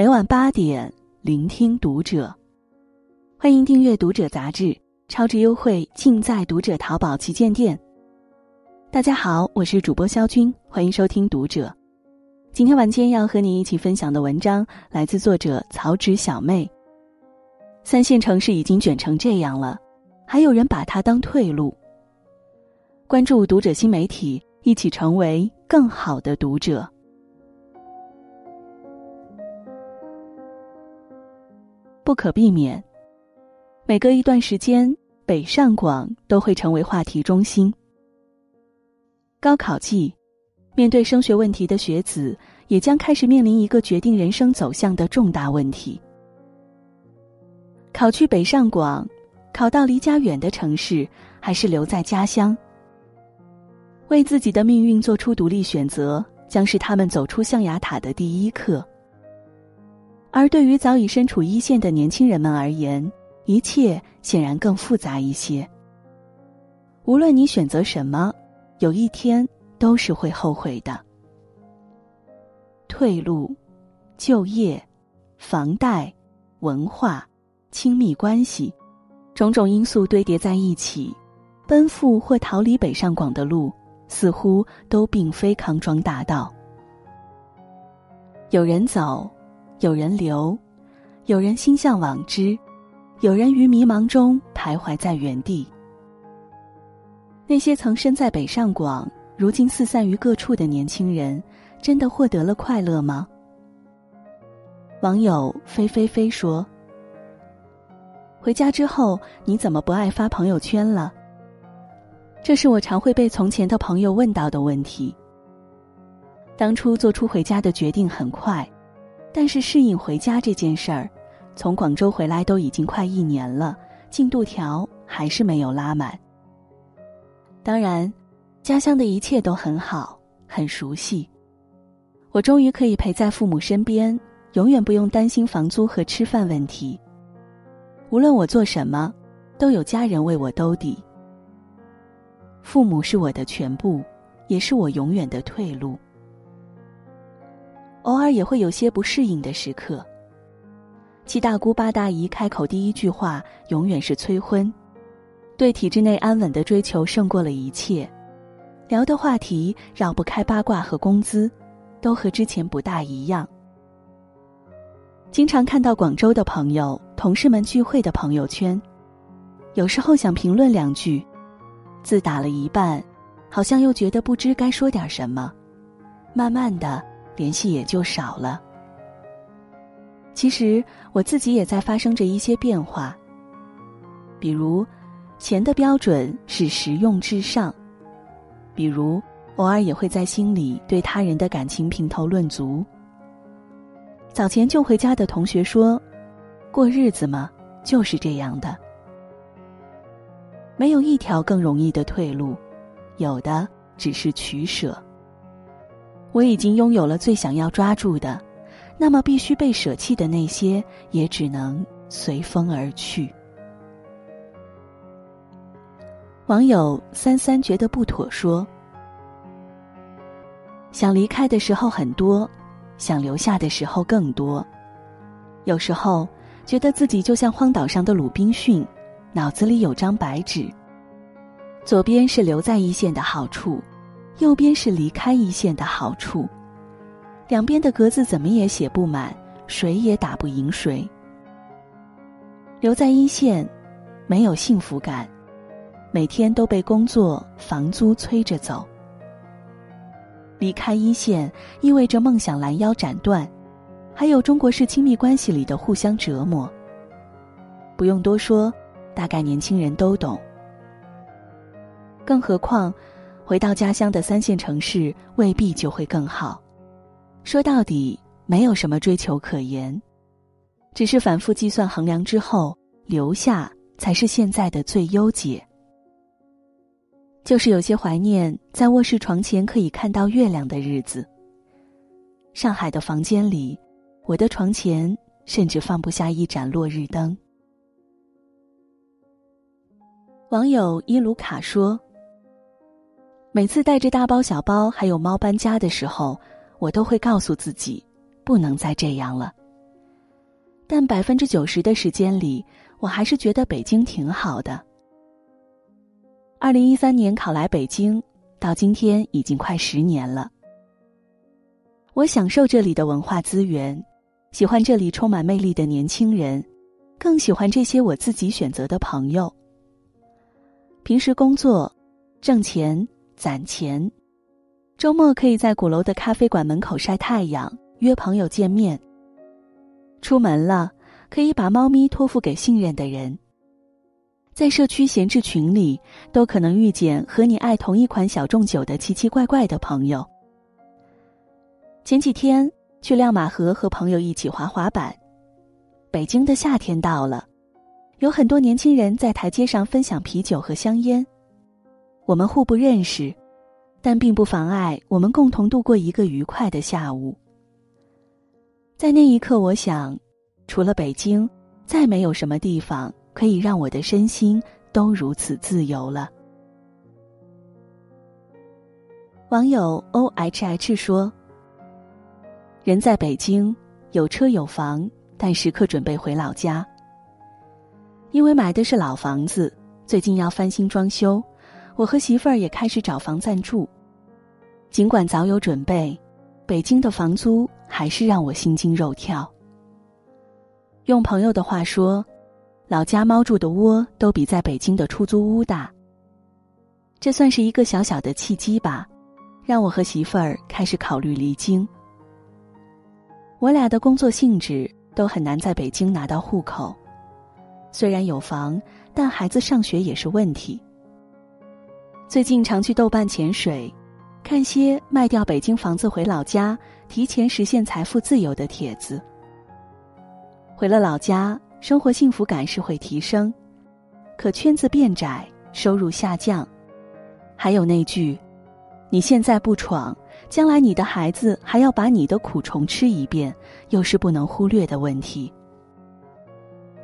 每晚八点，聆听读者。欢迎订阅《读者》杂志，超值优惠尽在《读者》淘宝旗舰店。大家好，我是主播肖军，欢迎收听《读者》。今天晚间要和你一起分享的文章来自作者曹植小妹。三线城市已经卷成这样了，还有人把它当退路。关注《读者》新媒体，一起成为更好的读者。不可避免，每隔一段时间，北上广都会成为话题中心。高考季，面对升学问题的学子，也将开始面临一个决定人生走向的重大问题：考去北上广，考到离家远的城市，还是留在家乡？为自己的命运做出独立选择，将是他们走出象牙塔的第一课。而对于早已身处一线的年轻人们而言，一切显然更复杂一些。无论你选择什么，有一天都是会后悔的。退路、就业、房贷、文化、亲密关系，种种因素堆叠在一起，奔赴或逃离北上广的路，似乎都并非康庄大道。有人走。有人留，有人心向往之，有人于迷茫中徘徊在原地。那些曾身在北上广，如今四散于各处的年轻人，真的获得了快乐吗？网友飞飞飞说：“回家之后，你怎么不爱发朋友圈了？”这是我常会被从前的朋友问到的问题。当初做出回家的决定很快。但是适应回家这件事儿，从广州回来都已经快一年了，进度条还是没有拉满。当然，家乡的一切都很好，很熟悉。我终于可以陪在父母身边，永远不用担心房租和吃饭问题。无论我做什么，都有家人为我兜底。父母是我的全部，也是我永远的退路。偶尔也会有些不适应的时刻。七大姑八大姨开口第一句话永远是催婚，对体制内安稳的追求胜过了一切。聊的话题绕不开八卦和工资，都和之前不大一样。经常看到广州的朋友、同事们聚会的朋友圈，有时候想评论两句，字打了一半，好像又觉得不知该说点什么，慢慢的。联系也就少了。其实我自己也在发生着一些变化。比如，钱的标准是实用至上；比如，偶尔也会在心里对他人的感情评头论足。早前就回家的同学说：“过日子嘛，就是这样的，没有一条更容易的退路，有的只是取舍。”我已经拥有了最想要抓住的，那么必须被舍弃的那些，也只能随风而去。网友三三觉得不妥，说：“想离开的时候很多，想留下的时候更多。有时候觉得自己就像荒岛上的鲁滨逊，脑子里有张白纸，左边是留在一线的好处。”右边是离开一线的好处，两边的格子怎么也写不满，谁也打不赢谁。留在一线，没有幸福感，每天都被工作、房租催着走。离开一线意味着梦想拦腰斩断，还有中国式亲密关系里的互相折磨。不用多说，大概年轻人都懂。更何况。回到家乡的三线城市未必就会更好，说到底没有什么追求可言，只是反复计算衡量之后，留下才是现在的最优解。就是有些怀念在卧室床前可以看到月亮的日子。上海的房间里，我的床前甚至放不下一盏落日灯。网友伊鲁卡说。每次带着大包小包还有猫搬家的时候，我都会告诉自己，不能再这样了。但百分之九十的时间里，我还是觉得北京挺好的。二零一三年考来北京，到今天已经快十年了。我享受这里的文化资源，喜欢这里充满魅力的年轻人，更喜欢这些我自己选择的朋友。平时工作，挣钱攒钱，周末可以在鼓楼的咖啡馆门口晒太阳，约朋友见面。出门了，可以把猫咪托付给信任的人。在社区闲置群里，都可能遇见和你爱同一款小众酒的奇奇怪怪的朋友。前几天去亮马河和朋友一起滑滑板。北京的夏天到了，有很多年轻人在台阶上分享啤酒和香烟。我们互不认识，但并不妨碍我们共同度过一个愉快的下午。在那一刻，我想，除了北京，再没有什么地方可以让我的身心都如此自由了。网友 O H H 说。人在北京，有车有房，但时刻准备回老家。因为买的是老房子，最近要翻新装修，我和媳妇儿也开始找房暂住。尽管早有准备，北京的房租还是让我心惊肉跳。用朋友的话说，老家猫住的窝都比在北京的出租屋大。这算是一个小小的契机吧，让我和媳妇儿开始考虑离京。我俩的工作性质都很难在北京拿到户口，虽然有房，但孩子上学也是问题。最近常去豆瓣潜水，看些卖掉北京房子回老家、提前实现财富自由的帖子。回了老家，生活幸福感是会提升，可圈子变窄，收入下降。还有那句：“你现在不闯。”将来你的孩子还要把你的苦虫吃一遍，又是不能忽略的问题。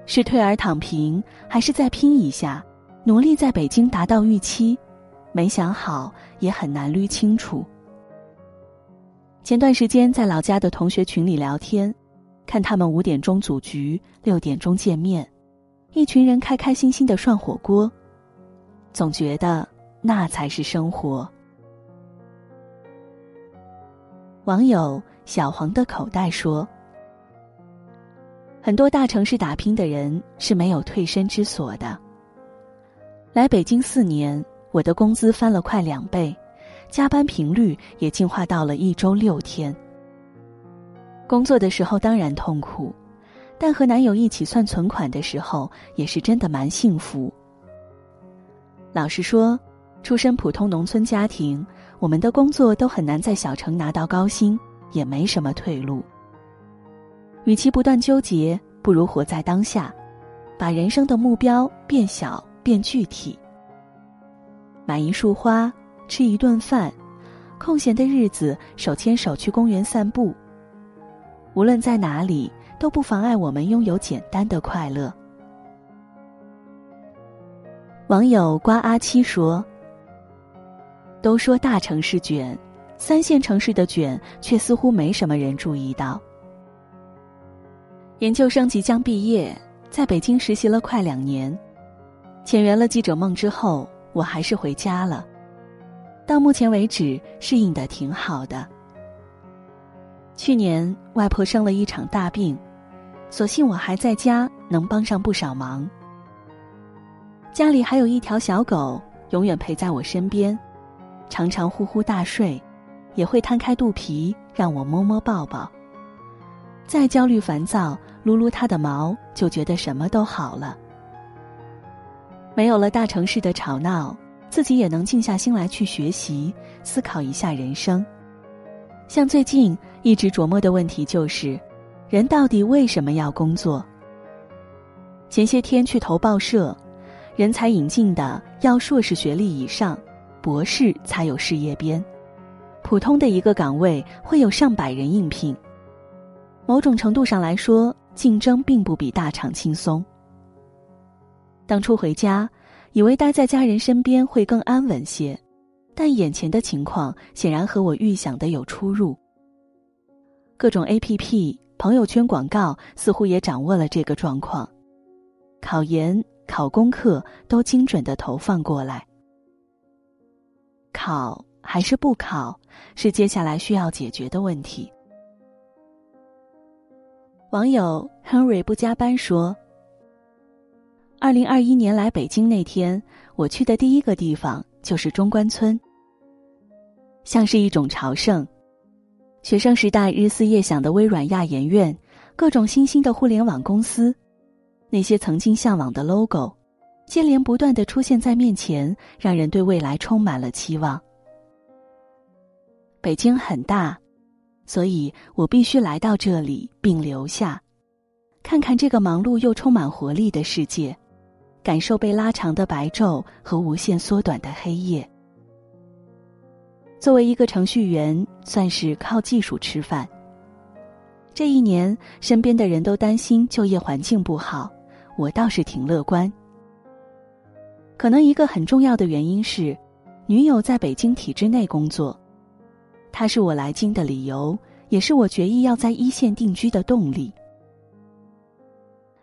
是退而躺平，还是再拼一下，努力在北京达到预期？没想好，也很难捋清楚。前段时间在老家的同学群里聊天，看他们五点钟组局，六点钟见面，一群人开开心心的涮火锅，总觉得那才是生活。网友小黄的口袋说：“很多大城市打拼的人是没有退身之所的。来北京四年，我的工资翻了快两倍，加班频率也进化到了一周六天。工作的时候当然痛苦，但和男友一起算存款的时候，也是真的蛮幸福。老实说，出身普通农村家庭。”我们的工作都很难在小城拿到高薪，也没什么退路。与其不断纠结，不如活在当下，把人生的目标变小变具体。买一束花，吃一顿饭，空闲的日子手牵手去公园散步。无论在哪里，都不妨碍我们拥有简单的快乐。网友瓜阿七说。都说大城市卷，三线城市的卷却似乎没什么人注意到。研究生即将毕业，在北京实习了快两年，签圆了记者梦之后，我还是回家了。到目前为止，适应的挺好的。去年外婆生了一场大病，所幸我还在家，能帮上不少忙。家里还有一条小狗，永远陪在我身边。常常呼呼大睡，也会摊开肚皮让我摸摸抱抱。再焦虑烦躁，撸撸它的毛，就觉得什么都好了。没有了大城市的吵闹，自己也能静下心来去学习，思考一下人生。像最近一直琢磨的问题就是：人到底为什么要工作？前些天去投报社，人才引进的要硕士学历以上。博士才有事业编，普通的一个岗位会有上百人应聘。某种程度上来说，竞争并不比大厂轻松。当初回家，以为待在家人身边会更安稳些，但眼前的情况显然和我预想的有出入。各种 A P P 朋友圈广告似乎也掌握了这个状况，考研、考功课都精准的投放过来。考还是不考，是接下来需要解决的问题。网友 Henry 不加班说：“二零二一年来北京那天，我去的第一个地方就是中关村，像是一种朝圣。学生时代日思夜想的微软亚研院，各种新兴的互联网公司，那些曾经向往的 logo，接连不断的出现在面前，让人对未来充满了期望。北京很大。”所以我必须来到这里并留下，看看这个忙碌又充满活力的世界，感受被拉长的白昼和无限缩短的黑夜。作为一个程序员，算是靠技术吃饭。这一年，身边的人都担心就业环境不好，我倒是挺乐观。可能一个很重要的原因是，女友在北京体制内工作。她是我来京的理由，也是我决意要在一线定居的动力。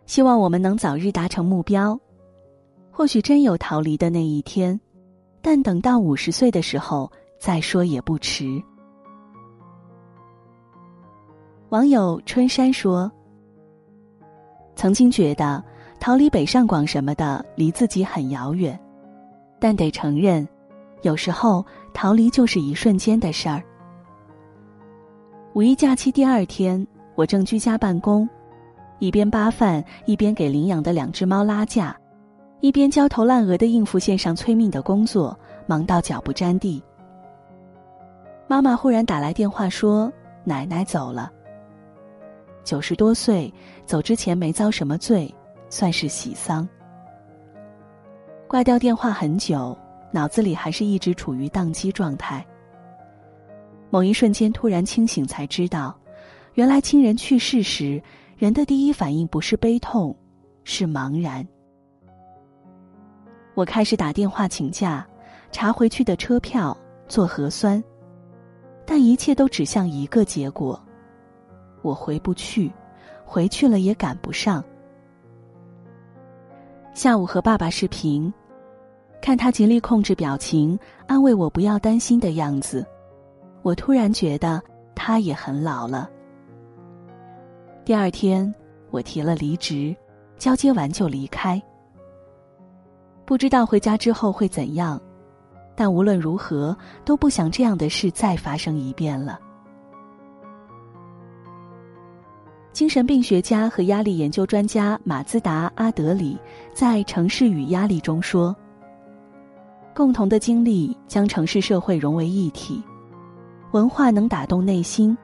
希望我们能早日达成目标。或许真有逃离的那一天，但等到五十岁的时候再说也不迟。网友春山说：“曾经觉得逃离北上广什么的离自己很遥远，但得承认，有时候逃离就是一瞬间的事儿。”五一假期第二天，我正居家办公，一边扒饭，一边给领养的两只猫拉架，一边焦头烂额的应付线上催命的工作，忙到脚不沾地。妈妈忽然打来电话说：“奶奶走了。九十多岁，走之前没遭什么罪，算是喜丧。”挂掉电话很久，脑子里还是一直处于宕机状态。某一瞬间突然清醒，才知道，原来亲人去世时，人的第一反应不是悲痛，是茫然。我开始打电话请假，查回去的车票，做核酸，但一切都指向一个结果：我回不去，回去了也赶不上。下午和爸爸视频，看他极力控制表情，安慰我不要担心的样子。我突然觉得他也很老了。第二天，我提了离职，交接完就离开。不知道回家之后会怎样，但无论如何都不想这样的事再发生一遍了。精神病学家和压力研究专家马兹达·阿德里在《城市与压力》中说：“共同的经历将城市社会融为一体。”文化能打动内心，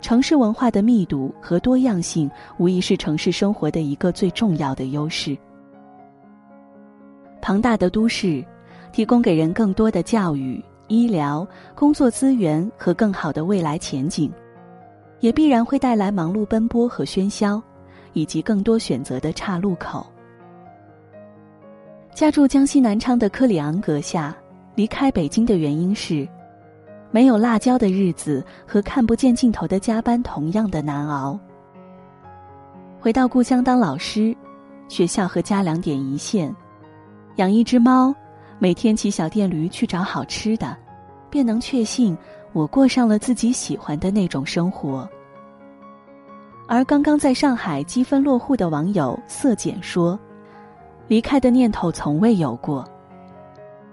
城市文化的密度和多样性无疑是城市生活的一个最重要的优势。庞大的都市，提供给人更多的教育、医疗、工作资源和更好的未来前景，也必然会带来忙碌奔波和喧嚣，以及更多选择的岔路口。家住江西南昌的克里昂阁下，离开北京的原因是。没有辣椒的日子和看不见尽头的加班同样的难熬。回到故乡当老师，学校和家两点一线，养一只猫，每天骑小电驴去找好吃的，便能确信我过上了自己喜欢的那种生活。而刚刚在上海积分落户的网友色简说：“离开的念头从未有过。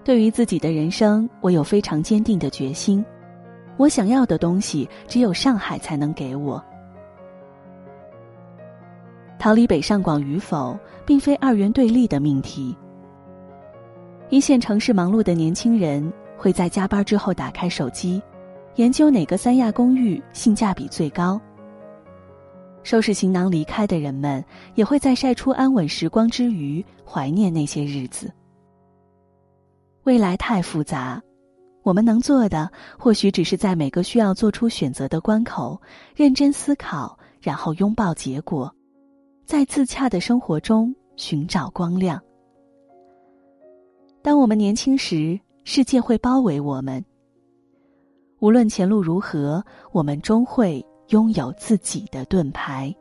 对于自己的人生，我有非常坚定的决心。”我想要的东西，只有上海才能给我。逃离北上广与否，并非二元对立的命题。一线城市忙碌的年轻人会在加班之后打开手机，研究哪个三亚公寓性价比最高。收拾行囊离开的人们，也会在晒出安稳时光之余，怀念那些日子。未来太复杂。我们能做的，或许只是在每个需要做出选择的关口，认真思考，然后拥抱结果，在自洽的生活中寻找光亮。当我们年轻时，世界会包围我们。无论前路如何，我们终会拥有自己的盾牌。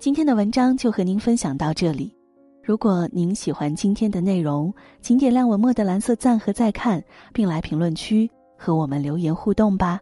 今天的文章就和您分享到这里。如果您喜欢今天的内容，请点亮文末的蓝色赞和再看，并来评论区和我们留言互动吧。